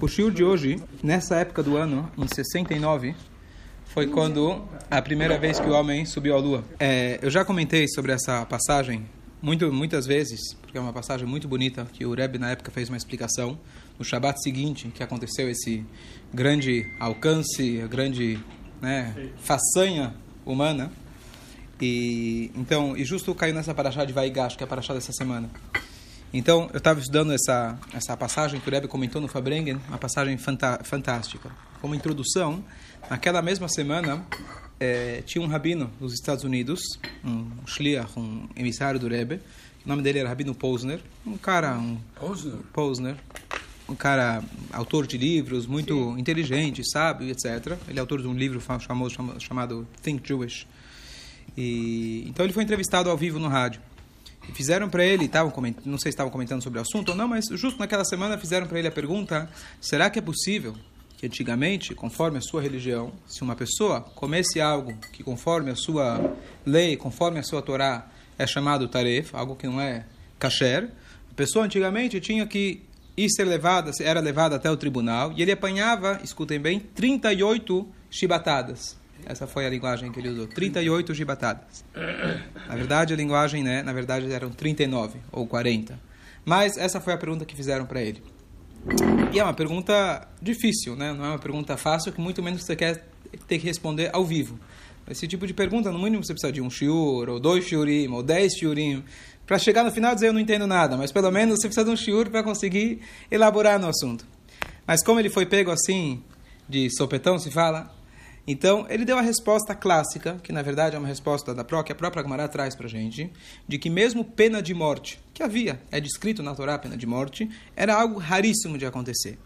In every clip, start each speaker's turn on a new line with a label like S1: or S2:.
S1: O shiur de hoje, nessa época do ano, em 69, foi quando a primeira vez que o homem subiu à lua. É, eu já comentei sobre essa passagem muito, muitas vezes, porque é uma passagem muito bonita, que o Rebbe na época fez uma explicação. No Shabat seguinte, que aconteceu esse grande alcance, a grande né, façanha humana. E então, e justo caiu nessa paraxá de Vaigash, que é a paraxá dessa semana. Então, eu estava estudando essa, essa passagem que o Rebbe comentou no Fabrengen, uma passagem fantástica. Como introdução, naquela mesma semana, é, tinha um rabino dos Estados Unidos, um shliach, um emissário do Rebbe, o nome dele era Rabino Posner, um cara... Um,
S2: Posner?
S1: Posner. Um cara, autor de livros, muito Sim. inteligente, sábio, etc. Ele é autor de um livro famoso chamado Think Jewish. E, então ele foi entrevistado ao vivo no rádio. Fizeram para ele, tavam não sei se estavam comentando sobre o assunto ou não, mas justo naquela semana fizeram para ele a pergunta: será que é possível que antigamente, conforme a sua religião, se uma pessoa comesse algo que conforme a sua lei, conforme a sua Torá, é chamado taref, algo que não é kasher, a pessoa antigamente tinha que ir ser levada, era levada até o tribunal e ele apanhava, escutem bem, 38 chibatadas. Essa foi a linguagem que ele usou. 38 gibatadas. Na verdade, a linguagem, né, na verdade, eram 39 ou 40. Mas essa foi a pergunta que fizeram para ele. E é uma pergunta difícil, né? Não é uma pergunta fácil, que muito menos você quer ter que responder ao vivo. Esse tipo de pergunta, no mínimo, você precisa de um shiur, ou dois shiurim, ou dez shiurim, para chegar no final e dizer eu não entendo nada, mas pelo menos você precisa de um shiur para conseguir elaborar no assunto. Mas como ele foi pego assim, de sopetão, se fala, então, ele deu a resposta clássica, que na verdade é uma resposta da que a própria Gemara traz para a gente, de que mesmo pena de morte, que havia, é descrito na Torá pena de morte, era algo raríssimo de acontecer.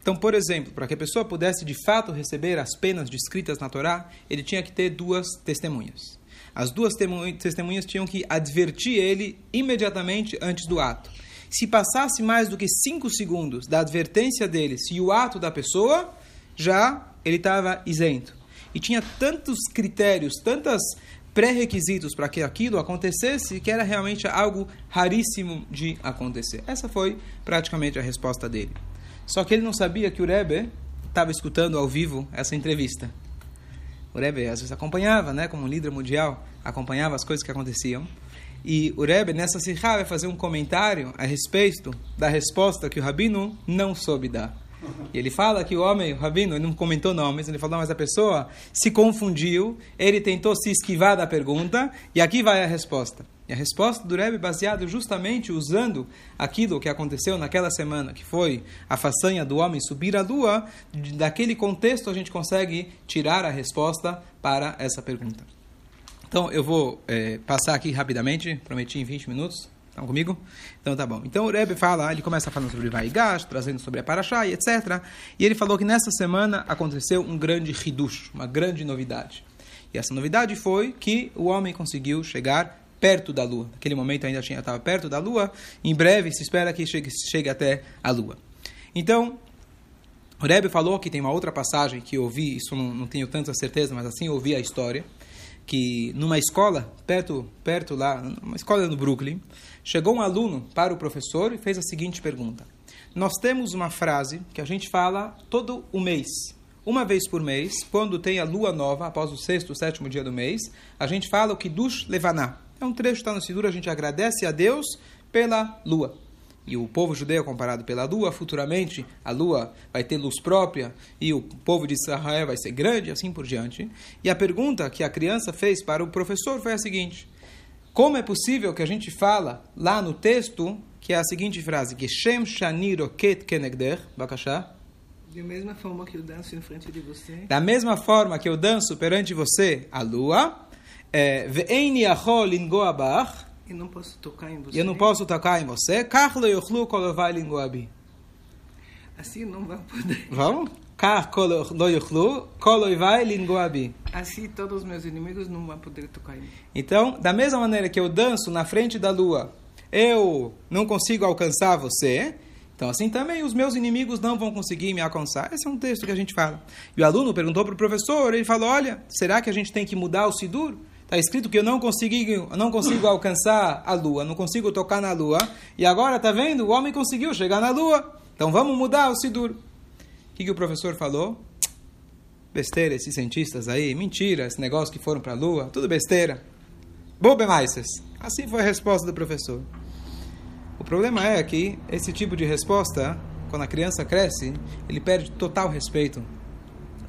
S1: Então, por exemplo, para que a pessoa pudesse de fato receber as penas descritas na Torá, ele tinha que ter duas testemunhas. As duas testemunhas tinham que advertir ele imediatamente antes do ato. Se passasse mais do que cinco segundos da advertência dele, se o ato da pessoa, já ele estava isento. E tinha tantos critérios, tantos pré-requisitos para que aquilo acontecesse, que era realmente algo raríssimo de acontecer. Essa foi praticamente a resposta dele. Só que ele não sabia que o Rebbe estava escutando ao vivo essa entrevista. O Rebbe às vezes acompanhava, né, como líder mundial, acompanhava as coisas que aconteciam. E o Rebbe, nessa sirra, vai fazer um comentário a respeito da resposta que o Rabino não soube dar. E ele fala que o homem, o rabino, ele não comentou nomes, ele falou, mas a pessoa se confundiu, ele tentou se esquivar da pergunta, e aqui vai a resposta. E a resposta do Rebbe baseado justamente usando aquilo que aconteceu naquela semana, que foi a façanha do homem subir à lua, daquele contexto a gente consegue tirar a resposta para essa pergunta. Então eu vou é, passar aqui rapidamente, prometi em 20 minutos, Estão comigo? Então tá bom. Então o Rebbe fala, ele começa falando sobre Vaigash, trazendo sobre a Parashá e etc. E ele falou que nessa semana aconteceu um grande hidush, uma grande novidade. E essa novidade foi que o homem conseguiu chegar perto da Lua. Naquele momento ainda tinha, estava perto da Lua. Em breve se espera que chegue, chegue até a Lua. Então, o Rebbe falou que tem uma outra passagem que eu ouvi, isso não, não tenho tanta certeza, mas assim eu ouvi a história, que numa escola, perto, perto lá, uma escola no Brooklyn, Chegou um aluno para o professor e fez a seguinte pergunta: Nós temos uma frase que a gente fala todo o mês. Uma vez por mês, quando tem a lua nova, após o sexto, sétimo dia do mês, a gente fala o Kiddush Levaná. É um trecho que está no Sidur, a gente agradece a Deus pela lua. E o povo judeu é comparado pela lua, futuramente a lua vai ter luz própria e o povo de Israel vai ser grande, assim por diante. E a pergunta que a criança fez para o professor foi a seguinte: como é possível que a gente fala lá no texto, que é a seguinte frase, que Shem Shani Roket Kenegder, Bakashá?
S3: Da mesma forma que eu danço em frente de você.
S1: Da mesma forma que eu danço perante você, a lua. É, Ve'eini Achol Lingoabach.
S3: Eu não posso tocar em você.
S1: Eu não posso tocar em você. Kachlo Yochlu Kolovai Lingoabi.
S3: Assim não vai poder.
S1: Vamos?
S3: Assim todos os meus inimigos não vão poder tocar em mim.
S1: Então, da mesma maneira que eu danço na frente da lua, eu não consigo alcançar você, então assim também os meus inimigos não vão conseguir me alcançar. Esse é um texto que a gente fala. E o aluno perguntou para o professor, ele falou, olha, será que a gente tem que mudar o Sidur? Está escrito que eu não consigo, não consigo alcançar a lua, não consigo tocar na lua, e agora, está vendo? O homem conseguiu chegar na lua. Então vamos mudar o Sidur. O que, que o professor falou? Besteira, esses cientistas aí, mentira, esse negócio que foram para a Lua, tudo besteira. Bobemaises. Assim foi a resposta do professor. O problema é que esse tipo de resposta, quando a criança cresce, ele perde total respeito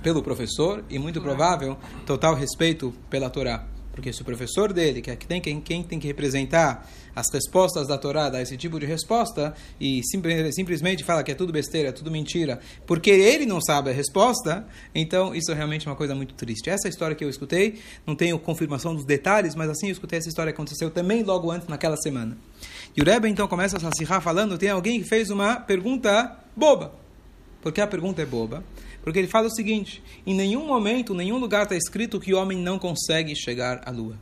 S1: pelo professor e, muito provável, total respeito pela Torá. Porque se o professor dele, que é quem, quem, quem tem que representar as respostas da Torá, dá esse tipo de resposta, e simplesmente fala que é tudo besteira, é tudo mentira, porque ele não sabe a resposta, então isso é realmente uma coisa muito triste. Essa história que eu escutei, não tenho confirmação dos detalhes, mas assim eu escutei essa história que aconteceu também logo antes, naquela semana. E o Rebbe então começa a se falando, tem alguém que fez uma pergunta boba. Porque a pergunta é boba? Porque ele fala o seguinte: em nenhum momento, em nenhum lugar está escrito que o homem não consegue chegar à lua.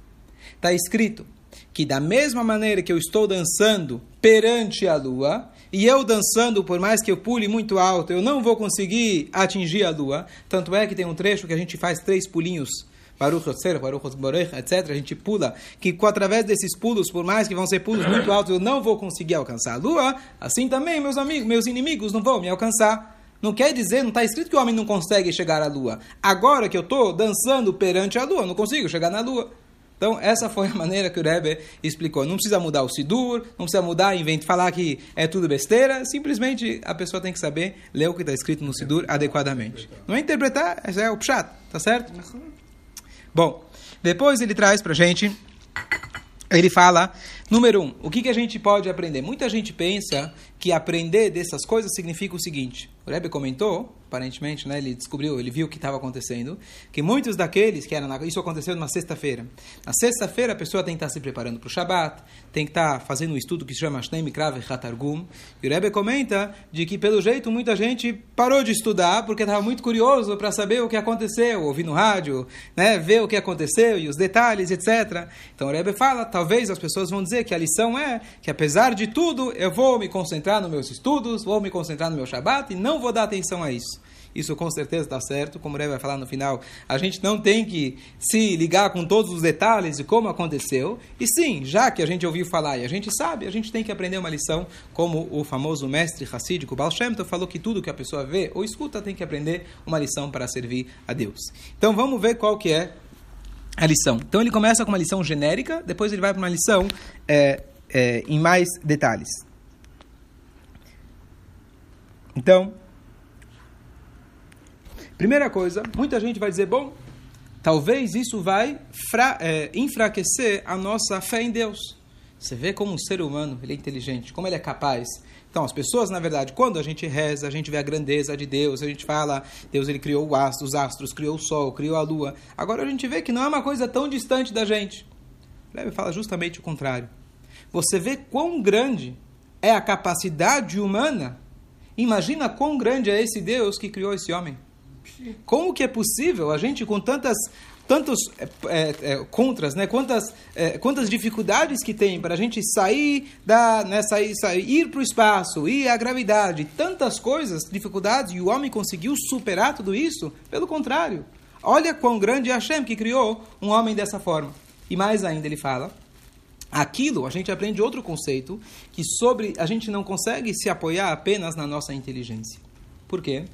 S1: Está escrito que, da mesma maneira que eu estou dançando perante a lua, e eu dançando, por mais que eu pule muito alto, eu não vou conseguir atingir a lua. Tanto é que tem um trecho que a gente faz três pulinhos Baruch Yotzer, Baruch Borech, etc. A gente pula, que através desses pulos, por mais que vão ser pulos muito altos, eu não vou conseguir alcançar a lua. Assim também, meus amigos, meus inimigos não vão me alcançar. Não quer dizer, não está escrito que o homem não consegue chegar à lua. Agora que eu estou dançando perante a lua, não consigo chegar na lua. Então, essa foi a maneira que o Rebbe explicou. Não precisa mudar o Sidur, não precisa mudar, invente, falar que é tudo besteira. Simplesmente a pessoa tem que saber ler o que está escrito no Sidur adequadamente. Não é interpretar, é o pshat, tá certo? Bom, depois ele traz para gente, ele fala, número um, o que, que a gente pode aprender? Muita gente pensa que aprender dessas coisas significa o seguinte, o Rebbe comentou, aparentemente, né, ele descobriu, ele viu o que estava acontecendo, que muitos daqueles que eram, na, isso aconteceu numa sexta-feira. Na sexta-feira a pessoa tem que estar se preparando para o Shabat, tem que estar fazendo um estudo que se chama Shnei Mikrav Hatargum. E o Rebbe comenta de que, pelo jeito, muita gente parou de estudar porque estava muito curioso para saber o que aconteceu, ouvir no rádio, né, ver o que aconteceu e os detalhes, etc. Então o Rebbe fala, talvez as pessoas vão dizer que a lição é que, apesar de tudo, eu vou me concentrar nos meus estudos, vou me concentrar no meu Shabat e não vou dar atenção a isso. Isso com certeza está certo, como o Rebbe vai falar no final. A gente não tem que se ligar com todos os detalhes de como aconteceu. E sim, já que a gente ouviu falar e a gente sabe, a gente tem que aprender uma lição, como o famoso mestre Hassídico Baal Shem Tov falou que tudo que a pessoa vê ou escuta tem que aprender uma lição para servir a Deus. Então vamos ver qual que é a lição. Então ele começa com uma lição genérica, depois ele vai para uma lição é, é, em mais detalhes. Então, primeira coisa, muita gente vai dizer, bom, talvez isso vai é, enfraquecer a nossa fé em Deus. Você vê como um ser humano, ele é inteligente, como ele é capaz. Então, as pessoas, na verdade, quando a gente reza, a gente vê a grandeza de Deus, a gente fala, Deus ele criou o astro, os astros, criou o sol, criou a lua. Agora a gente vê que não é uma coisa tão distante da gente. Ele fala justamente o contrário. Você vê quão grande é a capacidade humana Imagina quão grande é esse Deus que criou esse homem. Como que é possível a gente com tantas tantos é, é, é, contras, né? Quantas, é, quantas dificuldades que tem para a gente sair da, né? sair, sair ir para o espaço, ir à gravidade, tantas coisas, dificuldades, e o homem conseguiu superar tudo isso? Pelo contrário, olha quão grande é Hashem que criou um homem dessa forma. E mais ainda ele fala Aquilo, a gente aprende outro conceito, que sobre a gente não consegue se apoiar apenas na nossa inteligência. Por quê?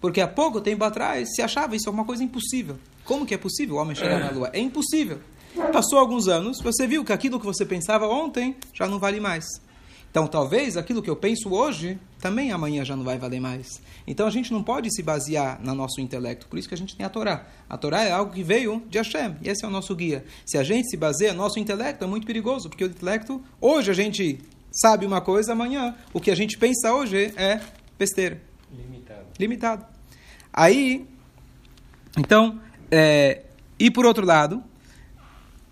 S1: Porque há pouco tempo atrás se achava isso uma coisa impossível. Como que é possível o homem chegar na Lua? É impossível. Passou alguns anos, você viu que aquilo que você pensava ontem já não vale mais. Então, talvez aquilo que eu penso hoje, também amanhã já não vai valer mais. Então, a gente não pode se basear no nosso intelecto. Por isso que a gente tem a Torá. A Torá é algo que veio de Hashem, e esse é o nosso guia. Se a gente se baseia no nosso intelecto, é muito perigoso, porque o intelecto, hoje a gente sabe uma coisa, amanhã o que a gente pensa hoje é besteira.
S2: Limitado.
S1: Limitado. Aí, então, é, e por outro lado,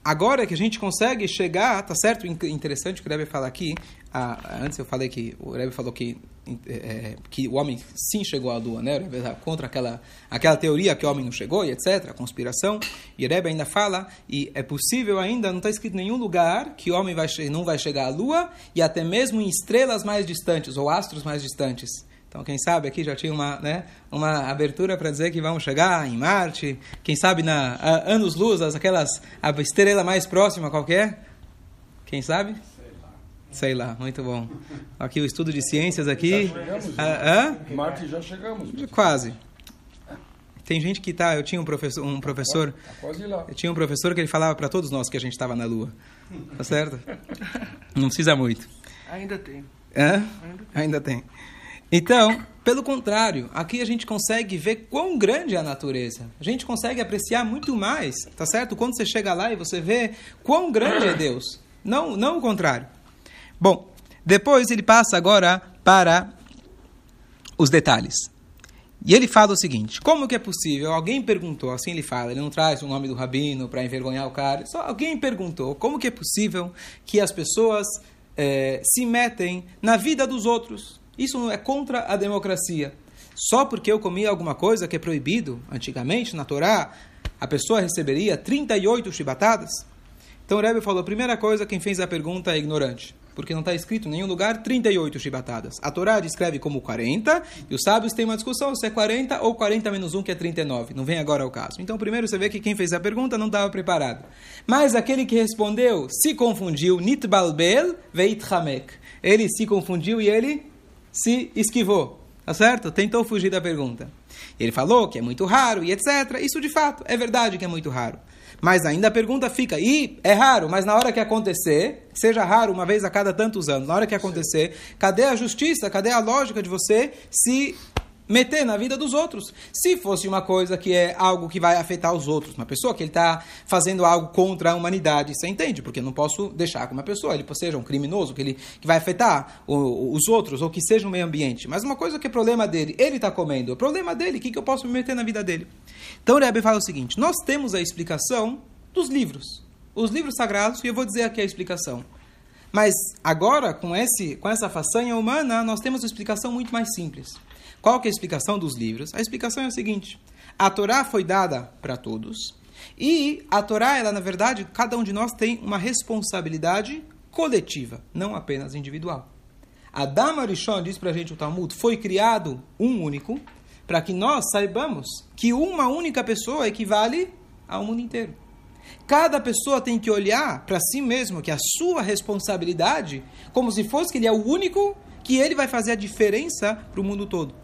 S1: agora que a gente consegue chegar, tá certo? Interessante o que o Rebbe fala aqui. Ah, antes eu falei que o Rebbe falou que, é, que o homem sim chegou à lua, né? Tá contra aquela, aquela teoria que o homem não chegou e etc., a conspiração. E o Rebbe ainda fala, e é possível ainda, não está escrito em nenhum lugar que o homem vai, não vai chegar à lua e até mesmo em estrelas mais distantes ou astros mais distantes. Então, quem sabe aqui já tinha uma, né, uma abertura para dizer que vamos chegar em Marte. Quem sabe na anos-luz, aquelas a estrela mais próxima qualquer? Quem sabe? Sei lá, muito bom. Aqui o estudo de ciências aqui.
S2: Já chegamos,
S1: Ah, hã?
S2: Marte já chegamos.
S1: Quase. Tem gente que tá. Eu tinha um professor, um professor,
S2: Tá quase lá.
S1: eu tinha um professor que ele falava para todos nós que a gente estava na Lua. Tá certo? Não precisa muito.
S3: Ainda tem.
S1: Hã? Ainda tem. Então, pelo contrário, aqui a gente consegue ver quão grande é a natureza. A gente consegue apreciar muito mais, tá certo? Quando você chega lá e você vê quão grande é Deus. Não, não o contrário. Bom, depois ele passa agora para os detalhes. E ele fala o seguinte: como que é possível? Alguém perguntou, assim ele fala, ele não traz o nome do rabino para envergonhar o cara. Só alguém perguntou como que é possível que as pessoas eh, se metem na vida dos outros. Isso é contra a democracia. Só porque eu comi alguma coisa que é proibido antigamente na Torá, a pessoa receberia 38 chibatadas? Então o Rebbe falou, primeira coisa, quem fez a pergunta é ignorante. Porque não está escrito em nenhum lugar 38 chibatadas. A Torá descreve como 40, e os sábios têm uma discussão se é 40 ou 40 menos 1, que é 39. Não vem agora ao caso. Então, primeiro você vê que quem fez a pergunta não estava preparado. Mas aquele que respondeu se confundiu, nitbalbel veit hamek. Ele se confundiu e ele se esquivou. Tá certo? Tentou fugir da pergunta. Ele falou que é muito raro e etc. Isso de fato é verdade que é muito raro. Mas ainda a pergunta fica, e é raro, mas na hora que acontecer, seja raro uma vez a cada tantos anos, na hora que acontecer, cadê a justiça, cadê a lógica de você se meter na vida dos outros? Se fosse uma coisa que é algo que vai afetar os outros, uma pessoa que ele está fazendo algo contra a humanidade, você entende? Porque eu não posso deixar que uma pessoa, ele seja um criminoso, que, ele, que vai afetar o- os outros, ou que seja o meio ambiente. Mas uma coisa que é problema dele, ele está comendo, é problema dele, o que, que eu posso me meter na vida dele? Então o Rebbe fala o seguinte, nós temos a explicação dos livros, os livros sagrados, e eu vou dizer aqui a explicação. Mas agora, com, esse, com essa façanha humana, nós temos uma explicação muito mais simples. Qual que é a explicação dos livros? A explicação é a seguinte: a Torá foi dada para todos, e a Torá, ela, na verdade, cada um de nós tem uma responsabilidade coletiva, não apenas individual. Adam Arishon, diz para a gente o Talmud, foi criado um único, para que nós saibamos que uma única pessoa equivale ao mundo inteiro. Cada pessoa tem que olhar para si mesmo, que a sua responsabilidade, como se fosse que ele é o único que ele vai fazer a diferença para o mundo todo.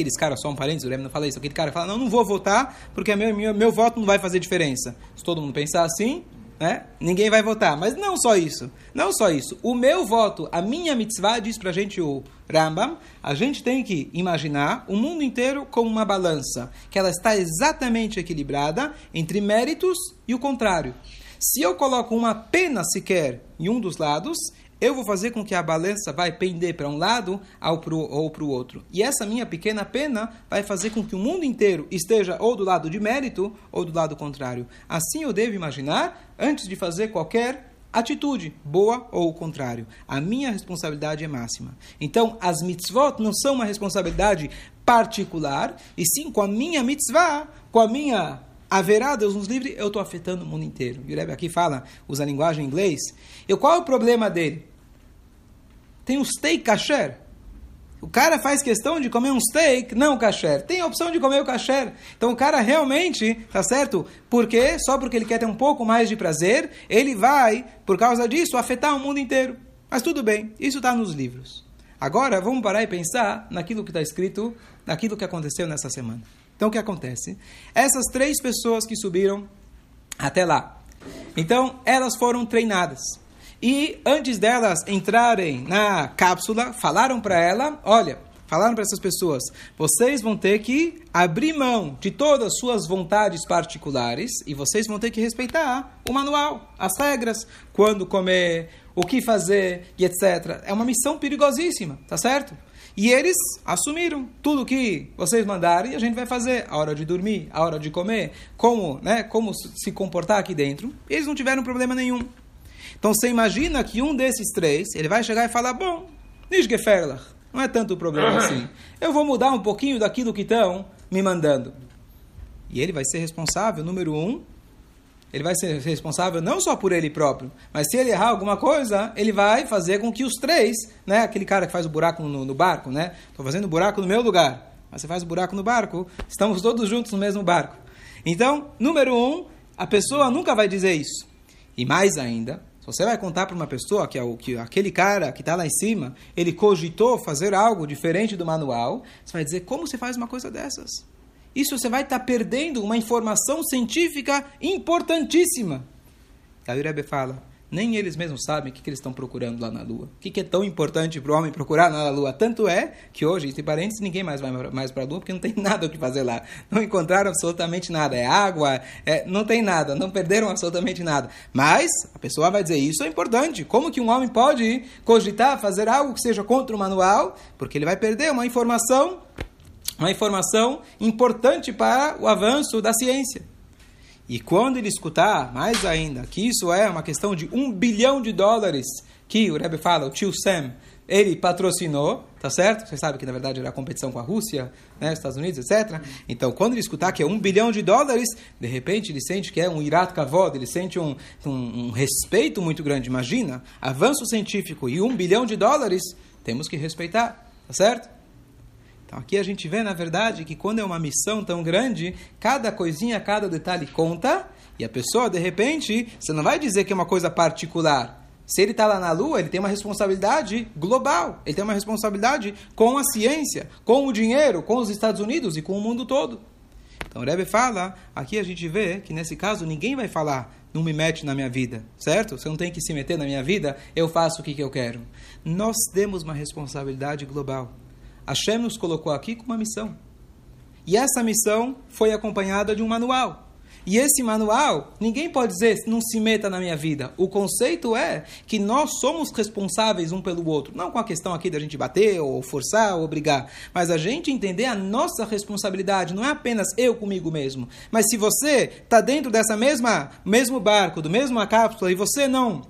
S1: Aqueles caras, só um parênteses, o Rebbe não fala isso, aquele cara fala, não, não vou votar porque meu, meu, meu voto não vai fazer diferença. Se todo mundo pensar assim, né, ninguém vai votar. Mas não só isso, não só isso. O meu voto, a minha mitzvah, diz pra gente o Rambam, a gente tem que imaginar o mundo inteiro como uma balança, que ela está exatamente equilibrada entre méritos e o contrário. Se eu coloco uma pena sequer em um dos lados, eu vou fazer com que a balança vai pender para um lado ou para o outro. E essa minha pequena pena vai fazer com que o mundo inteiro esteja ou do lado de mérito ou do lado contrário. Assim eu devo imaginar antes de fazer qualquer atitude, boa ou o contrário. A minha responsabilidade é máxima. Então, as mitzvot não são uma responsabilidade particular, e sim com a minha mitzvah, com a minha haverá Deus nos livre, eu estou afetando o mundo inteiro. E o Rebbe aqui fala, usa a linguagem em inglês. E qual é o problema dele? Tem o steak kasher. O cara faz questão de comer um steak não kasher. Tem a opção de comer o kasher. Então o cara realmente, tá certo? Porque só porque ele quer ter um pouco mais de prazer, ele vai, por causa disso, afetar o mundo inteiro. Mas tudo bem, isso está nos livros. Agora vamos parar e pensar naquilo que está escrito, naquilo que aconteceu nessa semana. Então o que acontece? Essas três pessoas que subiram até lá. Então elas foram treinadas. E antes delas entrarem na cápsula, falaram para ela: olha, falaram para essas pessoas, vocês vão ter que abrir mão de todas as suas vontades particulares e vocês vão ter que respeitar o manual, as regras, quando comer, o que fazer e etc. É uma missão perigosíssima, tá certo? E eles assumiram tudo que vocês mandarem, a gente vai fazer. A hora de dormir, a hora de comer, como, né, como se comportar aqui dentro. Eles não tiveram problema nenhum. Então você imagina que um desses três, ele vai chegar e falar, bom, Nishgeferlach, não é tanto problema assim. Eu vou mudar um pouquinho daquilo que estão me mandando. E ele vai ser responsável, número um, ele vai ser responsável não só por ele próprio, mas se ele errar alguma coisa, ele vai fazer com que os três, né, aquele cara que faz o buraco no, no barco, né, estou fazendo buraco no meu lugar, mas você faz o buraco no barco, estamos todos juntos no mesmo barco. Então, número um, a pessoa nunca vai dizer isso. E mais ainda, se você vai contar para uma pessoa que, é o, que aquele cara que está lá em cima, ele cogitou fazer algo diferente do manual, você vai dizer, como você faz uma coisa dessas? Isso você vai estar tá perdendo uma informação científica importantíssima. Aí o Rebbe fala, nem eles mesmos sabem o que, que eles estão procurando lá na Lua. O que, que é tão importante para o homem procurar na Lua? Tanto é que hoje, entre parênteses, ninguém mais vai mais para a Lua porque não tem nada o que fazer lá. Não encontraram absolutamente nada. É água, é, não tem nada, não perderam absolutamente nada. Mas a pessoa vai dizer, isso é importante. Como que um homem pode cogitar fazer algo que seja contra o manual? Porque ele vai perder uma informação, uma informação importante para o avanço da ciência. E quando ele escutar, mais ainda, que isso é uma questão de um bilhão de dólares que o Rebbe fala, o tio Sam, ele patrocinou, tá certo? Você sabe que na verdade era a competição com a Rússia, né, Estados Unidos, etc. Então, quando ele escutar que é um bilhão de dólares, de repente ele sente que é um irat kavod, ele sente um, um, um respeito muito grande. Imagina, avanço científico e um bilhão de dólares, temos que respeitar, tá certo? Então aqui a gente vê, na verdade, que quando é uma missão tão grande, cada coisinha, cada detalhe conta, e a pessoa, de repente, você não vai dizer que é uma coisa particular. Se ele está lá na Lua, ele tem uma responsabilidade global, ele tem uma responsabilidade com a ciência, com o dinheiro, com os Estados Unidos e com o mundo todo. Então o Rebbe fala, aqui a gente vê que nesse caso ninguém vai falar, não me mete na minha vida, certo? Você não tem que se meter na minha vida, eu faço o que, que eu quero. Nós temos uma responsabilidade global. Hashem nos colocou aqui com uma missão. E essa missão foi acompanhada de um manual. E esse manual, ninguém pode dizer, não se meta na minha vida. O conceito é que nós somos responsáveis um pelo outro. Não com a questão aqui da gente bater, ou forçar, ou obrigar. Mas a gente entender a nossa responsabilidade. Não é apenas eu comigo mesmo. Mas se você está dentro dessa mesma mesmo barco, do mesmo cápsula, e você não.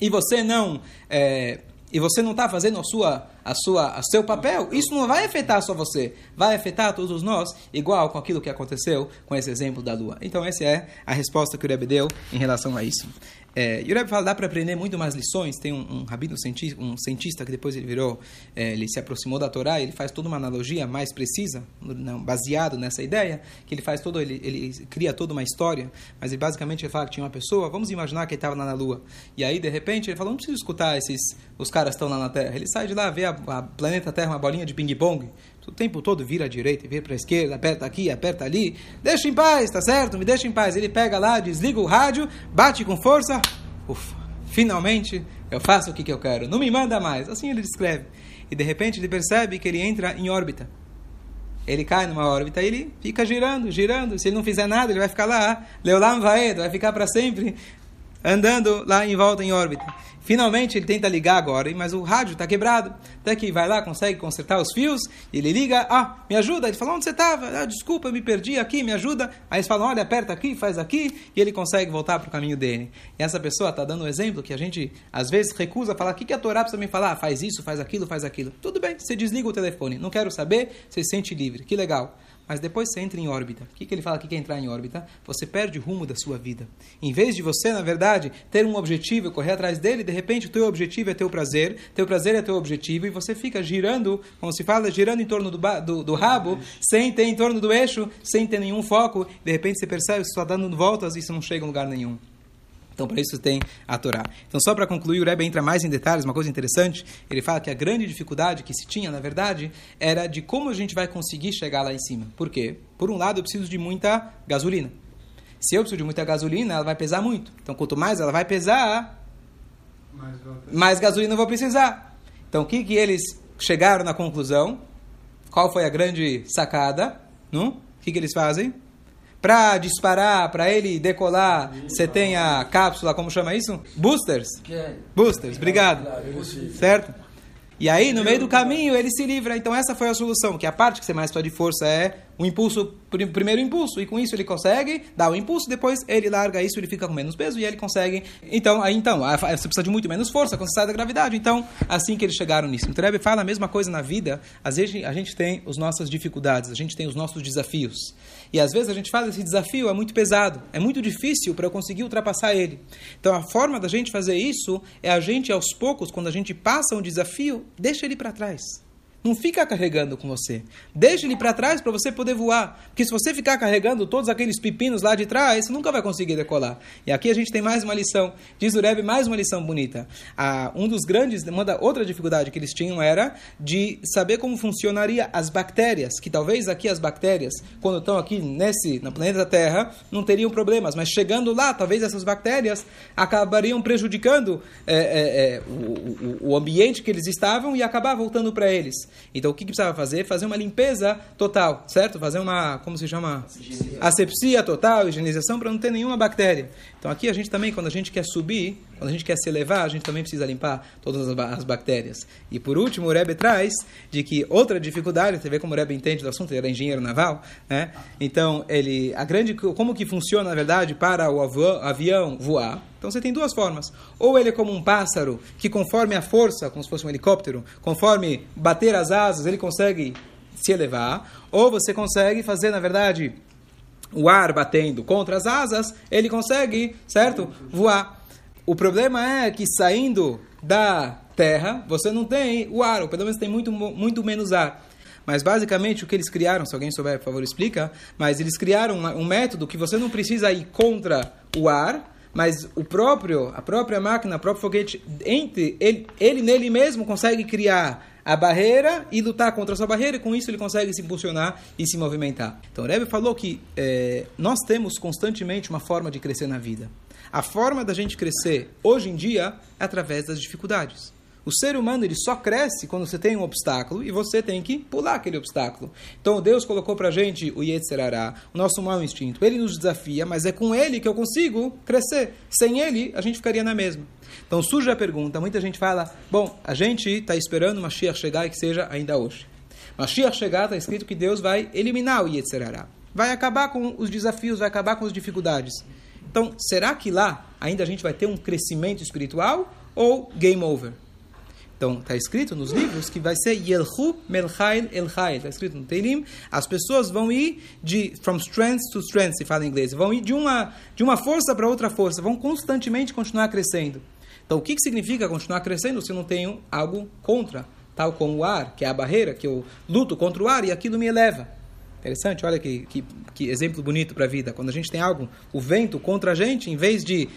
S1: E você não. É, e você não está fazendo a sua, a sua, a seu papel, isso não vai afetar só você, vai afetar todos nós, igual com aquilo que aconteceu com esse exemplo da lua. Então, essa é a resposta que o Rebbe deu em relação a isso. É, e o Rebbe fala, dá para aprender muito mais lições. Tem um, um rabino cientista, um cientista que depois ele virou, é, ele se aproximou da Torá, ele faz toda uma analogia mais precisa, não, baseado nessa ideia, que ele faz todo, ele, ele cria toda uma história, mas ele basicamente ele fala que tinha uma pessoa, vamos imaginar que ele estava lá na Lua, e aí de repente ele falou, não preciso escutar esses, os caras estão lá na Terra. Ele sai de lá, vê a, a planeta Terra, uma bolinha de ping-pong, o tempo todo vira à direita, vira para a esquerda, aperta aqui, aperta ali. Deixa em paz, tá certo? Me deixa em paz. Ele pega lá, desliga o rádio, bate com força. Ufa, finalmente eu faço o que, que eu quero. Não me manda mais. Assim ele descreve. E de repente ele percebe que ele entra em órbita. Ele cai numa órbita e ele fica girando, girando. Se ele não fizer nada, ele vai ficar lá. Leolam Vaed, vai ficar para sempre andando lá em volta em órbita. Finalmente ele tenta ligar agora, mas o rádio está quebrado. Até que vai lá, consegue consertar os fios, ele liga, ah, me ajuda. Ele fala, onde você estava? Ah, desculpa, me perdi aqui, me ajuda. Aí eles falam, olha, aperta aqui, faz aqui, e ele consegue voltar para o caminho dele. E essa pessoa está dando um exemplo que a gente, às vezes, recusa falar, o que, que a Torá precisa me falar? Faz isso, faz aquilo, faz aquilo. Tudo bem, você desliga o telefone, não quero saber, você se sente livre, que legal mas depois você entra em órbita. O que, que ele fala que é entrar em órbita? Você perde o rumo da sua vida. Em vez de você, na verdade, ter um objetivo e correr atrás dele, de repente o teu objetivo é teu prazer, teu prazer é teu objetivo, e você fica girando, como se fala, girando em torno do, do, do rabo, sem ter em torno do eixo, sem ter nenhum foco, de repente você percebe que você está dando voltas e isso não chega a lugar nenhum. Então, para isso tem a Torá. Então, só para concluir, o Rebbe entra mais em detalhes, uma coisa interessante. Ele fala que a grande dificuldade que se tinha, na verdade, era de como a gente vai conseguir chegar lá em cima. Por quê? Por um lado, eu preciso de muita gasolina. Se eu preciso de muita gasolina, ela vai pesar muito. Então, quanto mais ela vai pesar, mais, mais gasolina eu vou precisar. Então, o que, que eles chegaram na conclusão? Qual foi a grande sacada? Não? O que, que eles fazem? Para disparar, para ele decolar, você tem a cápsula, como chama isso? Boosters? Boosters, obrigado. Certo? E aí, no meio do caminho, ele se livra. Então, essa foi a solução, que a parte que você mais precisa de força é o impulso, o primeiro impulso. E com isso ele consegue dar o impulso, depois ele larga isso, ele fica com menos peso e ele consegue. Então, aí então, você precisa de muito menos força quando você sai da gravidade. Então, assim que eles chegaram nisso. Então, Rebbe fala a mesma coisa na vida. Às vezes a gente tem as nossas dificuldades, a gente tem os nossos desafios. E às vezes a gente fala esse desafio é muito pesado, é muito difícil para eu conseguir ultrapassar ele. Então, a forma da gente fazer isso é a gente, aos poucos, quando a gente passa um desafio, deixa ele para trás. Não fica carregando com você. Deixa ele para trás para você poder voar. Porque se você ficar carregando todos aqueles pepinos lá de trás, você nunca vai conseguir decolar. E aqui a gente tem mais uma lição. Diz o Rebbe, mais uma lição bonita. Ah, um dos grandes, uma da, outra dificuldade que eles tinham era de saber como funcionaria as bactérias. Que talvez aqui as bactérias, quando estão aqui nesse, no planeta Terra, não teriam problemas. Mas chegando lá, talvez essas bactérias acabariam prejudicando é, é, é, o, o, ambiente que eles estavam e acabar voltando para eles. Então o que, que precisava fazer? Fazer uma limpeza total, certo? Fazer uma, como se chama? Asepsia total, higienização para não ter nenhuma bactéria. Então aqui a gente também, quando a gente quer subir, quando a gente quer se elevar, a gente também precisa limpar todas as bactérias. E por último, o Rebbe traz de que outra dificuldade, você vê como o Rebbe entende do assunto, ele era engenheiro naval, né? Então, ele, a grande, como que funciona, na verdade, para o avião voar? Então você tem duas formas. Ou ele é como um pássaro, que conforme a força, como se fosse um helicóptero, conforme bater as asas, ele consegue se elevar. Ou você consegue fazer, na verdade, o ar batendo contra as asas, ele consegue, certo? Voar. O problema é que saindo da terra, você não tem o ar, ou pelo menos tem muito, muito menos ar. Mas basicamente o que eles criaram, se alguém souber, por favor, explica, mas eles criaram um método que você não precisa ir contra o ar, mas o próprio, a própria máquina, o próprio foguete, entre ele, ele nele mesmo consegue criar a barreira e lutar contra essa barreira, e com isso ele consegue se impulsionar e se movimentar. Então, Rebbe falou que é, nós temos constantemente uma forma de crescer na vida. A forma da gente crescer hoje em dia é através das dificuldades. O ser humano ele só cresce quando você tem um obstáculo e você tem que pular aquele obstáculo. Então Deus colocou pra gente o Yetzerará, o nosso mau instinto. Ele nos desafia, mas é com ele que eu consigo crescer. Sem ele, a gente ficaria na mesma. Então surge a pergunta, muita gente fala, bom, a gente está esperando Mashiach chegar e que seja ainda hoje. Mashiach chegar, está escrito que Deus vai eliminar o Yetzerará. Vai acabar com os desafios, vai acabar com as dificuldades. Então, será que lá ainda a gente vai ter um crescimento espiritual ou game over? Então, está escrito nos livros que vai ser Yelchu Melchail Elchail. Está escrito no Teilim. As pessoas vão ir de from strength to strength, se fala em inglês. Vão ir de uma, de uma força para outra força. Vão constantemente continuar crescendo. Então, o que, que significa continuar crescendo se não tenho algo contra? Tal como o ar, que é a barreira, que eu luto contra o ar e aquilo me eleva. Interessante, olha que, que, que exemplo bonito para a vida. Quando a gente tem algo, o vento contra a gente, em vez de,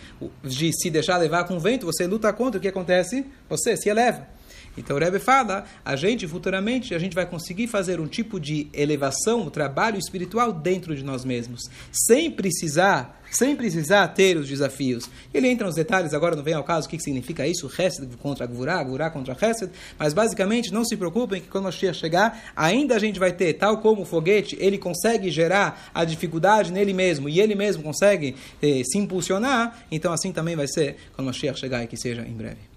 S1: de se deixar levar com o vento, você luta contra, o que acontece? Você se eleva. Então o Rebbe fala, a gente futuramente a gente vai conseguir fazer um tipo de elevação, um trabalho espiritual dentro de nós mesmos, sem precisar sem precisar ter os desafios. Ele entra nos detalhes, agora não vem ao caso o que significa isso, Hesed contra Gvurá, Gvurá contra Hesed, mas basicamente não se preocupem que quando a Shia chegar, ainda a gente vai ter, tal como o foguete, ele consegue gerar a dificuldade nele mesmo, e ele mesmo consegue eh, se impulsionar, então assim também vai ser quando a Shia chegar e que seja em breve.